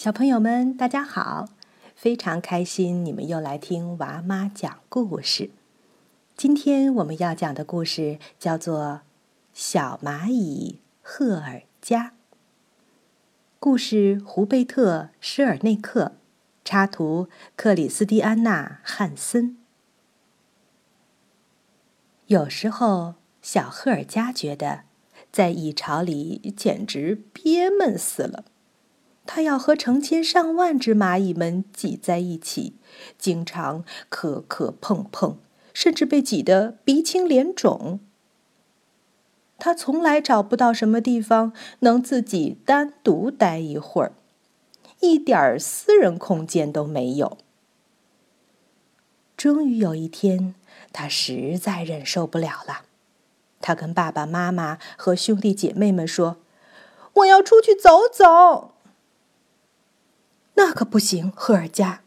小朋友们，大家好！非常开心你们又来听娃妈讲故事。今天我们要讲的故事叫做《小蚂蚁赫尔加》。故事胡贝特·施尔内克，插图克里斯蒂安娜·汉森。有时候，小赫尔加觉得在蚁巢里简直憋闷死了。他要和成千上万只蚂蚁们挤在一起，经常磕磕碰碰，甚至被挤得鼻青脸肿。他从来找不到什么地方能自己单独待一会儿，一点儿私人空间都没有。终于有一天，他实在忍受不了了，他跟爸爸妈妈和兄弟姐妹们说：“我要出去走走。”那可不行，赫尔加。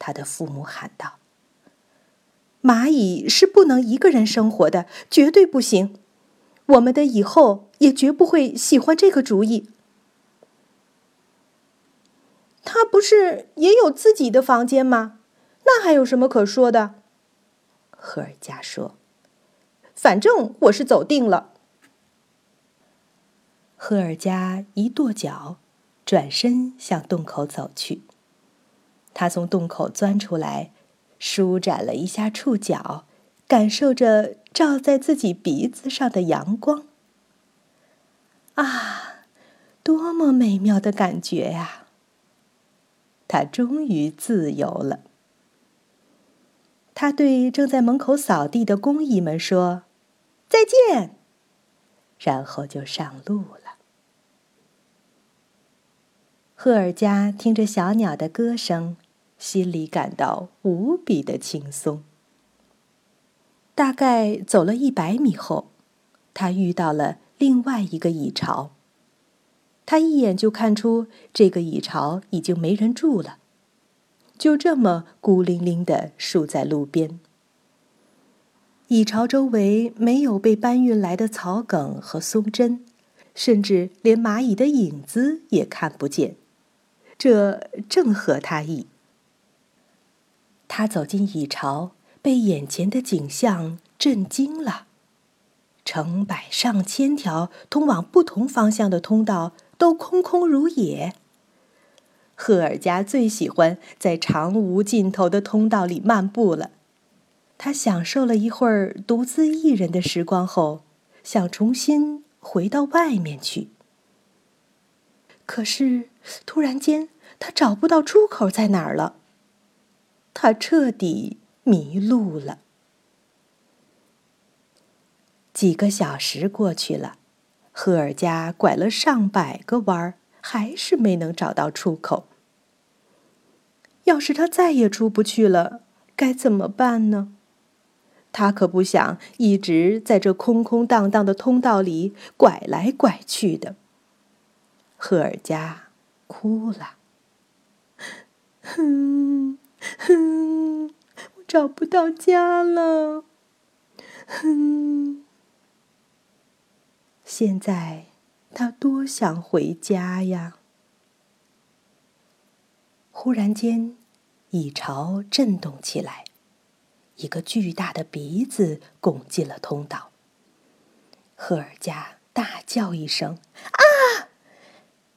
他的父母喊道：“蚂蚁是不能一个人生活的，绝对不行。我们的以后也绝不会喜欢这个主意。”他不是也有自己的房间吗？那还有什么可说的？赫尔加说：“反正我是走定了。”赫尔加一跺脚。转身向洞口走去。他从洞口钻出来，舒展了一下触角，感受着照在自己鼻子上的阳光。啊，多么美妙的感觉呀！他终于自由了。他对正在门口扫地的工蚁们说：“再见。”然后就上路了。赫尔加听着小鸟的歌声，心里感到无比的轻松。大概走了一百米后，他遇到了另外一个蚁巢。他一眼就看出这个蚁巢已经没人住了，就这么孤零零的竖在路边。蚁巢周围没有被搬运来的草梗和松针，甚至连蚂蚁的影子也看不见。这正合他意。他走进蚁巢，被眼前的景象震惊了。成百上千条通往不同方向的通道都空空如也。赫尔加最喜欢在长无尽头的通道里漫步了。他享受了一会儿独自一人的时光后，想重新回到外面去。可是，突然间，他找不到出口在哪儿了。他彻底迷路了。几个小时过去了，赫尔加拐了上百个弯儿，还是没能找到出口。要是他再也出不去了，该怎么办呢？他可不想一直在这空空荡荡的通道里拐来拐去的。赫尔加哭了，哼哼，我找不到家了，哼。现在他多想回家呀！忽然间，蚁巢震动起来，一个巨大的鼻子拱进了通道。赫尔加大叫一声：“啊！”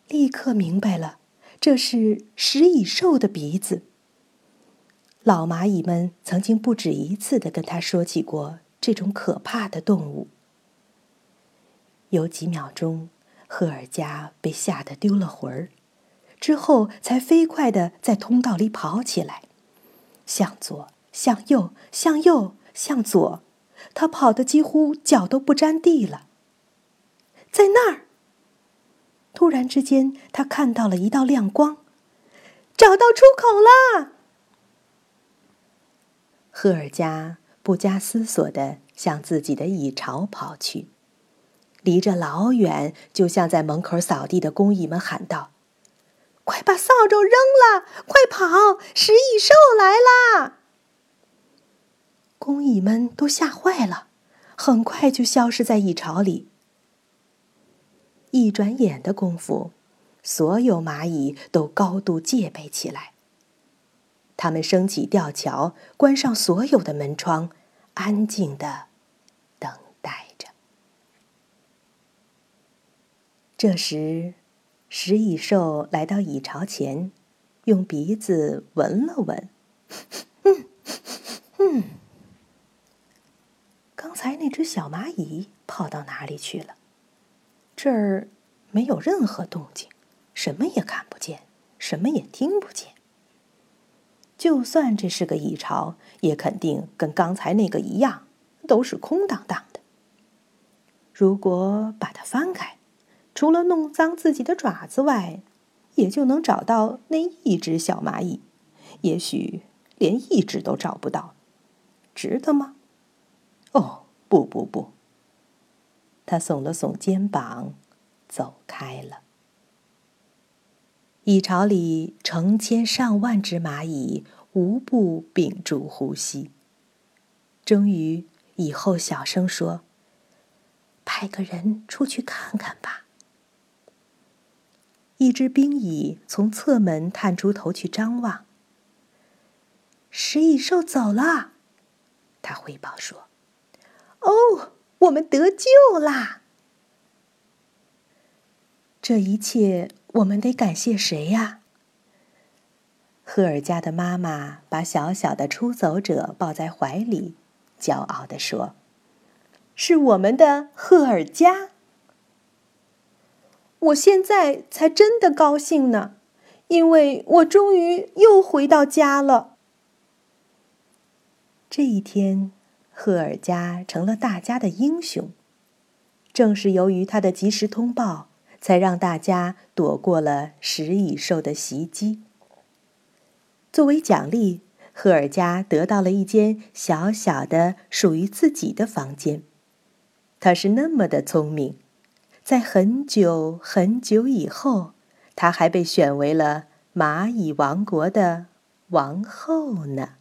立刻明白了，这是食蚁兽的鼻子。老蚂蚁们曾经不止一次的跟他说起过这种可怕的动物。有几秒钟，赫尔加被吓得丢了魂儿，之后才飞快的在通道里跑起来，向左，向右，向右，向左，他跑得几乎脚都不沾地了。在那儿。突然之间，他看到了一道亮光，找到出口了。赫尔加不加思索的向自己的蚁巢跑去，离着老远，就像在门口扫地的工蚁们喊道：“快把扫帚扔了，快跑！食蚁兽来啦！”工蚁们都吓坏了，很快就消失在蚁巢里。一转眼的功夫，所有蚂蚁都高度戒备起来。他们升起吊桥，关上所有的门窗，安静的等待着。这时，食蚁兽来到蚁巢前，用鼻子闻了闻，嗯嗯，刚才那只小蚂蚁跑到哪里去了？这儿没有任何动静，什么也看不见，什么也听不见。就算这是个蚁巢，也肯定跟刚才那个一样，都是空荡荡的。如果把它翻开，除了弄脏自己的爪子外，也就能找到那一只小蚂蚁。也许连一只都找不到，值得吗？哦，不不不！他耸了耸肩膀，走开了。蚁巢里成千上万只蚂蚁无不屏住呼吸。终于，蚁后小声说：“派个人出去看看吧。”一只兵蚁从侧门探出头去张望。食蚁兽走了，他汇报说：“哦，我们得救啦！”这一切。我们得感谢谁呀？赫尔加的妈妈把小小的出走者抱在怀里，骄傲地说：“是我们的赫尔加。”我现在才真的高兴呢，因为我终于又回到家了。这一天，赫尔加成了大家的英雄。正是由于他的及时通报。才让大家躲过了食蚁兽的袭击。作为奖励，赫尔加得到了一间小小的属于自己的房间。他是那么的聪明，在很久很久以后，他还被选为了蚂蚁王国的王后呢。